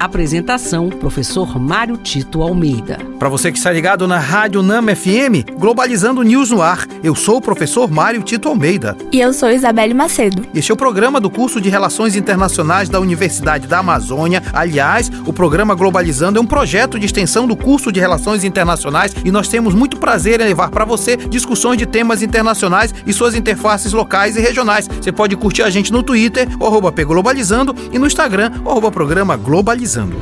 Apresentação: Professor Mário Tito Almeida. Para você que está ligado na Rádio Nama FM, Globalizando News no ar, eu sou o professor Mário Tito Almeida. E eu sou Isabelle Macedo. Este é o programa do curso de Relações Internacionais da Universidade da Amazônia. Aliás, o programa Globalizando é um projeto de extensão do curso de Relações Internacionais e nós temos muito prazer em levar para você discussões de temas internacionais e suas interfaces locais e regionais. Você pode curtir a gente no Twitter, arroba Globalizando, e no Instagram, arroba Programa Globalizando. Globalizando.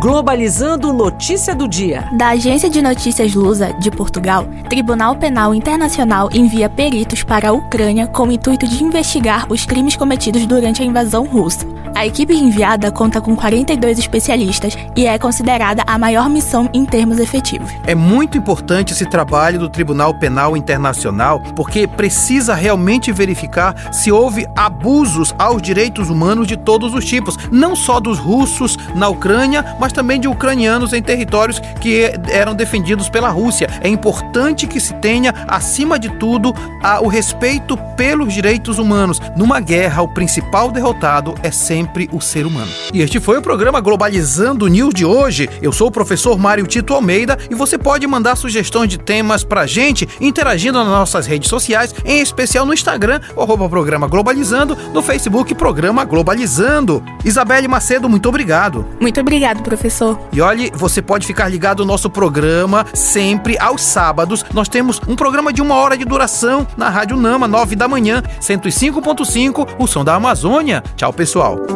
Globalizando notícia do dia. Da Agência de Notícias Lusa, de Portugal, Tribunal Penal Internacional envia peritos para a Ucrânia com o intuito de investigar os crimes cometidos durante a invasão russa. A equipe enviada conta com 42 especialistas e é considerada a maior missão em termos efetivos. É muito importante esse trabalho do Tribunal Penal Internacional porque precisa realmente verificar se houve abusos aos direitos humanos de todos os tipos, não só dos russos na Ucrânia, mas também de ucranianos em territórios que eram defendidos pela Rússia. É importante que se tenha, acima de tudo, o respeito pelos direitos humanos. Numa guerra, o principal derrotado é sempre sempre o ser humano. E este foi o programa Globalizando News de hoje. Eu sou o professor Mário Tito Almeida e você pode mandar sugestões de temas pra gente interagindo nas nossas redes sociais, em especial no Instagram, arroba programa Globalizando, no Facebook Programa Globalizando. Isabelle Macedo, muito obrigado. Muito obrigado, professor. E olhe, você pode ficar ligado no nosso programa sempre aos sábados. Nós temos um programa de uma hora de duração na Rádio Nama, 9 da manhã, 105.5, o som da Amazônia. Tchau, pessoal.